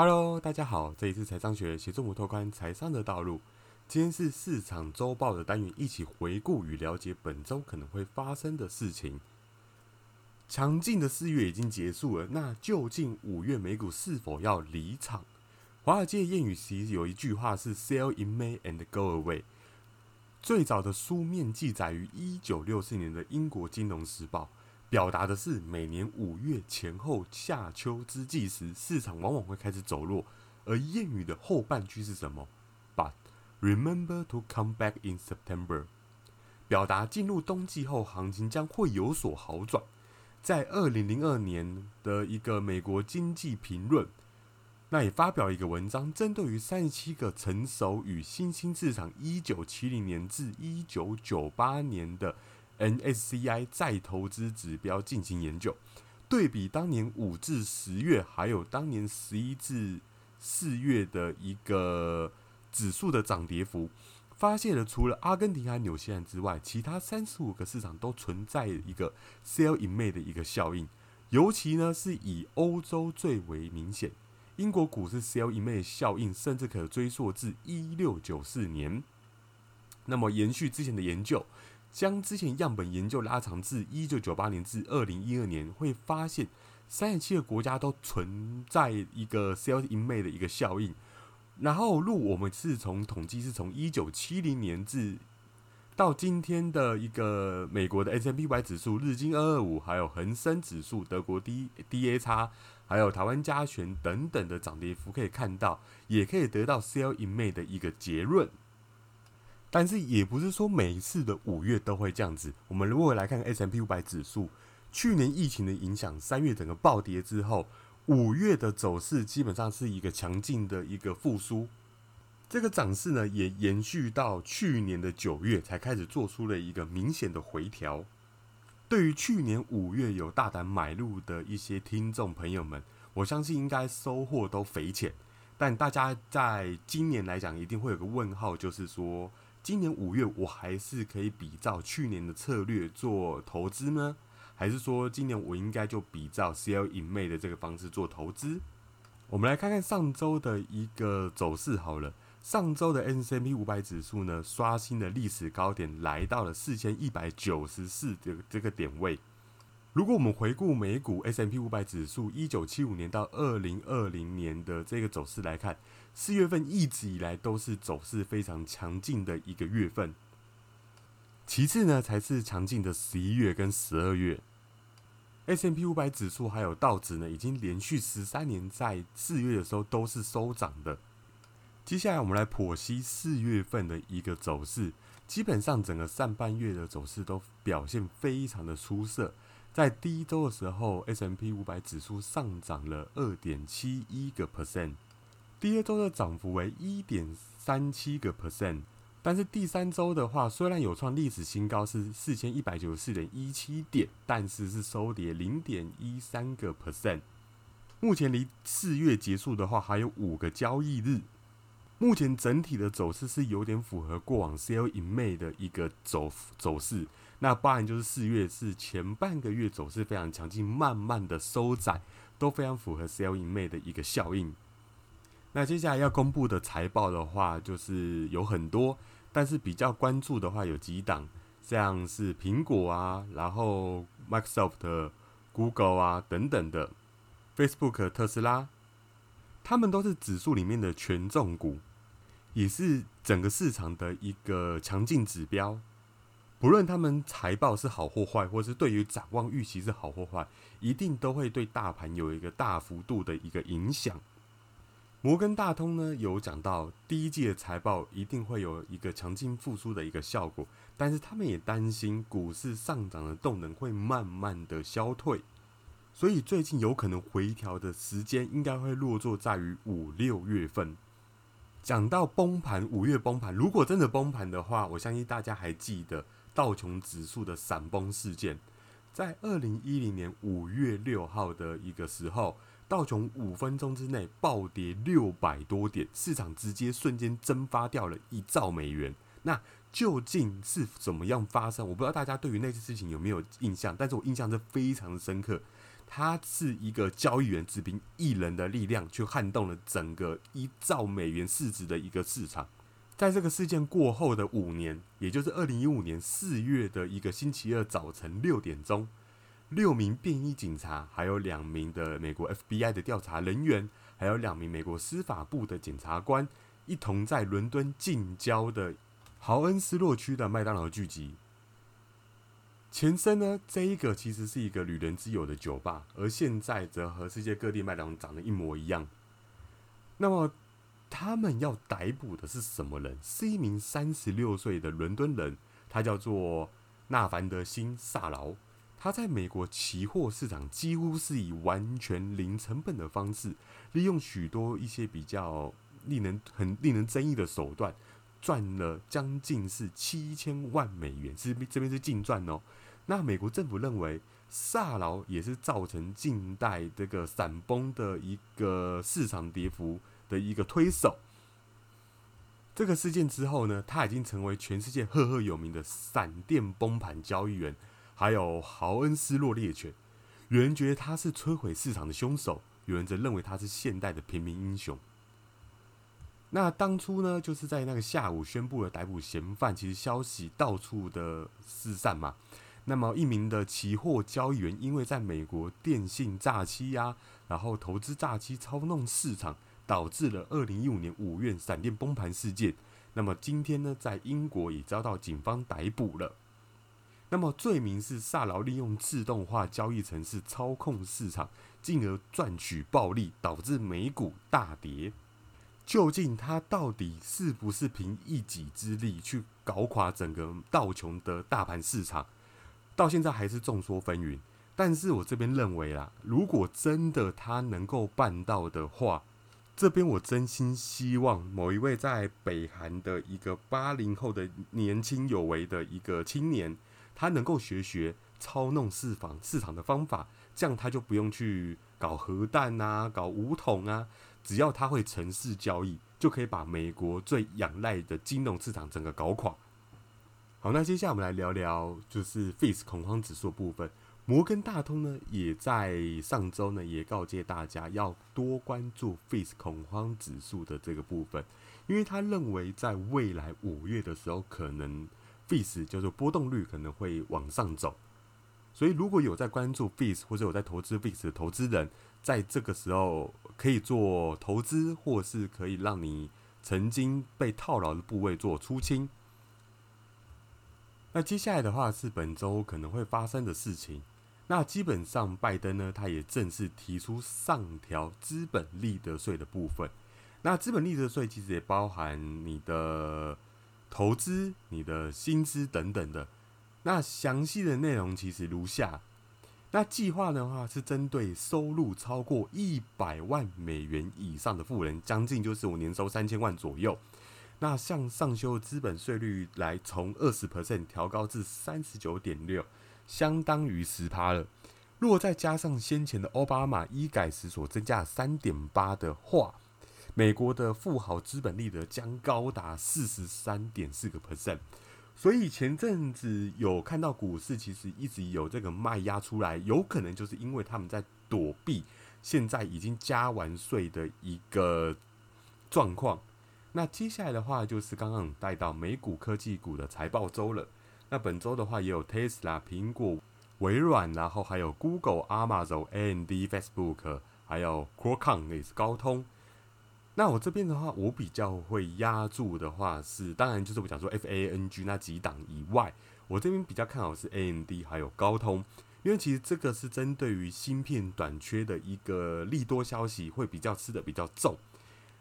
Hello，大家好，这里是财商学协助我拓宽财商的道路。今天是市场周报的单元，一起回顾与了解本周可能会发生的事情。强劲的四月已经结束了，那究竟五月美股是否要离场？华尔街谚语其实有一句话是 “Sell in May and go away”。最早的书面记载于一九六四年的英国金融时报。表达的是每年五月前后夏秋之际时，市场往往会开始走弱。而谚语的后半句是什么？But remember to come back in September，表达进入冬季后行情将会有所好转。在二零零二年的一个美国经济评论，那也发表一个文章，针对于三十七个成熟与新兴市场一九七零年至一九九八年的。NSCI 再投资指标进行研究，对比当年五至十月，还有当年十一至四月的一个指数的涨跌幅，发现了除了阿根廷和纽西兰之外，其他三十五个市场都存在一个 Sell in May 的一个效应，尤其呢是以欧洲最为明显。英国股市 Sell in May 效应甚至可追溯至一六九四年，那么延续之前的研究。将之前样本研究拉长至一九九八年至二零一二年，会发现三十七个国家都存在一个 sales in May 的一个效应。然后，如我们是从统计是从一九七零年至到今天的一个美国的 S M P Y 指数、日经二二五，还有恒生指数、德国 D D A 叉，还有台湾加权等等的涨跌幅，可以看到，也可以得到 sales in May 的一个结论。但是也不是说每一次的五月都会这样子。我们如果来看 S M P 五百指数，去年疫情的影响，三月整个暴跌之后，五月的走势基本上是一个强劲的一个复苏。这个涨势呢，也延续到去年的九月才开始做出了一个明显的回调。对于去年五月有大胆买入的一些听众朋友们，我相信应该收获都匪浅。但大家在今年来讲，一定会有个问号，就是说。今年五月，我还是可以比照去年的策略做投资呢？还是说今年我应该就比照 C L in May 的这个方式做投资？我们来看看上周的一个走势好了。上周的 S M P 五百指数呢，刷新了历史高点，来到了四千一百九十四这个这个点位。如果我们回顾美股 S M P 五百指数一九七五年到二零二零年的这个走势来看。四月份一直以来都是走势非常强劲的一个月份，其次呢才是强劲的十一月跟十二月。S M P 五百指数还有道指呢，已经连续十三年在四月的时候都是收涨的。接下来我们来剖析四月份的一个走势，基本上整个上半月的走势都表现非常的出色。在第一周的时候，S M P 五百指数上涨了二点七一个 percent。第二周的涨幅为一点三七个 percent，但是第三周的话，虽然有创历史新高是四千一百九十四点一七点，但是是收跌零点一三个 percent。目前离四月结束的话还有五个交易日，目前整体的走势是有点符合过往 sell in May 的一个走走势。那当然就是四月是前半个月走势非常强劲，慢慢的收窄，都非常符合 sell in May 的一个效应。那接下来要公布的财报的话，就是有很多，但是比较关注的话有几档，像是苹果啊，然后 Microsoft、Google 啊等等的，Facebook、特斯拉，他们都是指数里面的权重股，也是整个市场的一个强劲指标。不论他们财报是好或坏，或是对于展望预期是好或坏，一定都会对大盘有一个大幅度的一个影响。摩根大通呢有讲到第一季的财报一定会有一个强劲复苏的一个效果，但是他们也担心股市上涨的动能会慢慢的消退，所以最近有可能回调的时间应该会落座在于五六月份。讲到崩盘，五月崩盘，如果真的崩盘的话，我相信大家还记得道琼指数的闪崩事件，在二零一零年五月六号的一个时候。道琼五分钟之内暴跌六百多点，市场直接瞬间蒸发掉了一兆美元。那究竟是怎么样发生？我不知道大家对于那次事情有没有印象，但是我印象是非常的深刻。它是一个交易员，只凭一人的力量，去撼动了整个一兆美元市值的一个市场。在这个事件过后的五年，也就是二零一五年四月的一个星期二早晨六点钟，六名便衣警察，还有两名的美国 FBI 的调查人员，还有两名美国司法部的检察官，一同在伦敦近郊的豪恩斯洛区的麦当劳聚集。前身呢，这一个其实是一个旅人之友的酒吧，而现在则和世界各地麦当劳长得一模一样。那么，他们要逮捕的是什么人？是一名三十六岁的伦敦人，他叫做纳凡德辛萨劳。他在美国期货市场几乎是以完全零成本的方式，利用许多一些比较令人很令人争议的手段。赚了将近是七千万美元，是这边是净赚哦。那美国政府认为萨劳也是造成近代这个闪崩的一个市场跌幅的一个推手。这个事件之后呢，他已经成为全世界赫赫有名的闪电崩盘交易员，还有豪恩斯洛猎犬。有人觉得他是摧毁市场的凶手，有人则认为他是现代的平民英雄。那当初呢，就是在那个下午宣布了逮捕嫌犯，其实消息到处的四散嘛。那么一名的期货交易员，因为在美国电信诈欺呀，然后投资诈欺操弄市场，导致了二零一五年五月闪电崩盘事件。那么今天呢，在英国也遭到警方逮捕了。那么罪名是萨劳利用自动化交易程式操控市场，进而赚取暴利，导致美股大跌。究竟他到底是不是凭一己之力去搞垮整个道琼的大盘市场？到现在还是众说纷纭。但是我这边认为啦，如果真的他能够办到的话，这边我真心希望某一位在北韩的一个八零后的年轻有为的一个青年，他能够学学操弄市场市场的方法，这样他就不用去搞核弹啊，搞武统啊。只要他会城市交易，就可以把美国最仰赖的金融市场整个搞垮。好，那接下来我们来聊聊就是 Face 恐慌指数部分。摩根大通呢，也在上周呢也告诫大家要多关注 Face 恐慌指数的这个部分，因为他认为在未来五月的时候，可能 Face 叫做波动率可能会往上走。所以，如果有在关注 Face 或者有在投资 Face 的投资人，在这个时候可以做投资，或是可以让你曾经被套牢的部位做出清。那接下来的话是本周可能会发生的事情。那基本上，拜登呢，他也正式提出上调资本利得税的部分。那资本利得税其实也包含你的投资、你的薪资等等的。那详细的内容其实如下。那计划的话是针对收入超过一百万美元以上的富人，将近就是我年收三千万左右。那向上修资本税率来从二十 percent 调高至三十九点六，相当于十趴了。如果再加上先前的奥巴马医改时所增加三点八的话，美国的富豪资本利得将高达四十三点四个 percent。所以前阵子有看到股市其实一直有这个卖压出来，有可能就是因为他们在躲避现在已经加完税的一个状况。那接下来的话就是刚刚带到美股科技股的财报周了。那本周的话也有 Tesla、苹果、微软，然后还有 Google、Amazon、AMD、Facebook，还有 Qualcomm 也是高通。那我这边的话，我比较会压住的话是，当然就是我讲说 F A N G 那几档以外，我这边比较看好是 A M D 还有高通，因为其实这个是针对于芯片短缺的一个利多消息，会比较吃的比较重。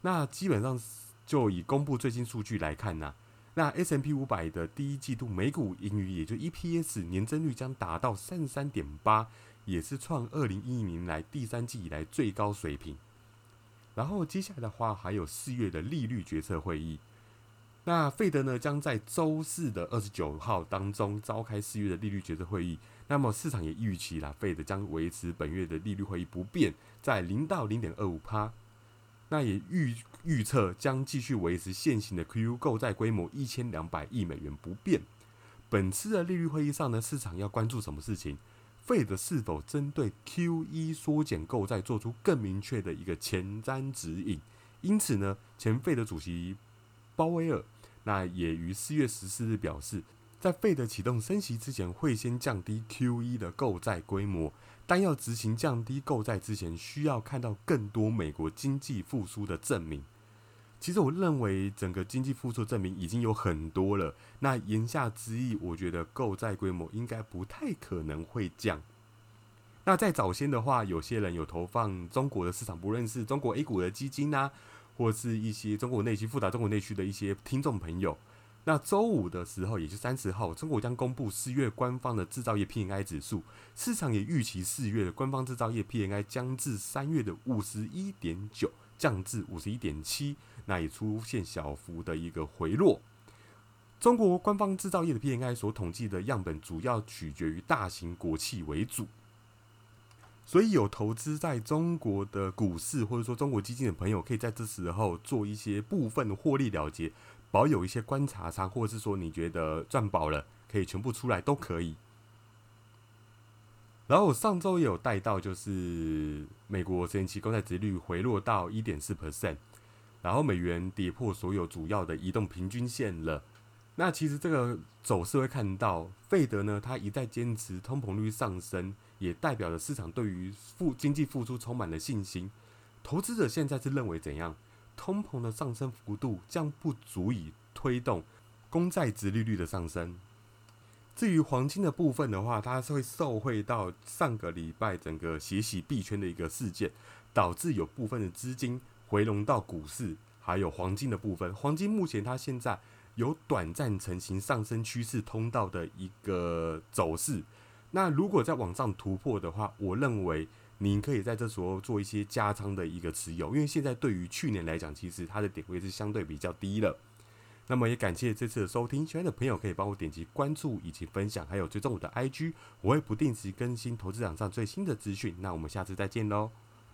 那基本上就以公布最新数据来看呢，那 S M P 五百的第一季度每股盈余，也就 E P S 年增率将达到三十三点八，也是创二零一零年来第三季以来最高水平。然后接下来的话，还有四月的利率决策会议。那费德呢，将在周四的二十九号当中召开四月的利率决策会议。那么市场也预期啦，费德将维持本月的利率会议不变，在零到零点二五趴。那也预预测将继续维持现行的 Q 购债规模一千两百亿美元不变。本次的利率会议上呢，市场要关注什么事情？费的是否针对 Q E 缩减购债做出更明确的一个前瞻指引。因此呢，前费的主席鲍威尔那也于四月十四日表示，在费的启动升息之前，会先降低 Q E 的购债规模，但要执行降低购债之前，需要看到更多美国经济复苏的证明。其实我认为整个经济复苏证明已经有很多了。那言下之意，我觉得购债规模应该不太可能会降。那在早先的话，有些人有投放中国的市场，不论是中国 A 股的基金呐，或是一些中国内需复杂中国内需的一些听众朋友。那周五的时候，也就三十号，中国将公布四月官方的制造业 PMI 指数，市场也预期四月的官方制造业 PMI 将至三月的五十一点九降至五十一点七。那也出现小幅的一个回落。中国官方制造业的 PMI 所统计的样本主要取决于大型国企为主，所以有投资在中国的股市或者说中国基金的朋友，可以在这时候做一些部分的获利了结，保有一些观察仓，或者是说你觉得赚饱了，可以全部出来都可以。然后我上周也有带到，就是美国十年期公债殖率回落到一点四 percent。然后美元跌破所有主要的移动平均线了。那其实这个走势会看到，费德呢，他一再坚持通膨率上升，也代表着市场对于复经济复苏充满了信心。投资者现在是认为怎样？通膨的上升幅度将不足以推动公债值利率的上升。至于黄金的部分的话，它是会受惠到上个礼拜整个血洗币圈的一个事件，导致有部分的资金。回笼到股市，还有黄金的部分。黄金目前它现在有短暂成型上升趋势通道的一个走势。那如果在往上突破的话，我认为您可以在这时候做一些加仓的一个持有，因为现在对于去年来讲，其实它的点位是相对比较低了。那么也感谢这次的收听，喜欢的朋友可以帮我点击关注以及分享，还有追踪我的 IG，我会不定时更新投资场上最新的资讯。那我们下次再见喽。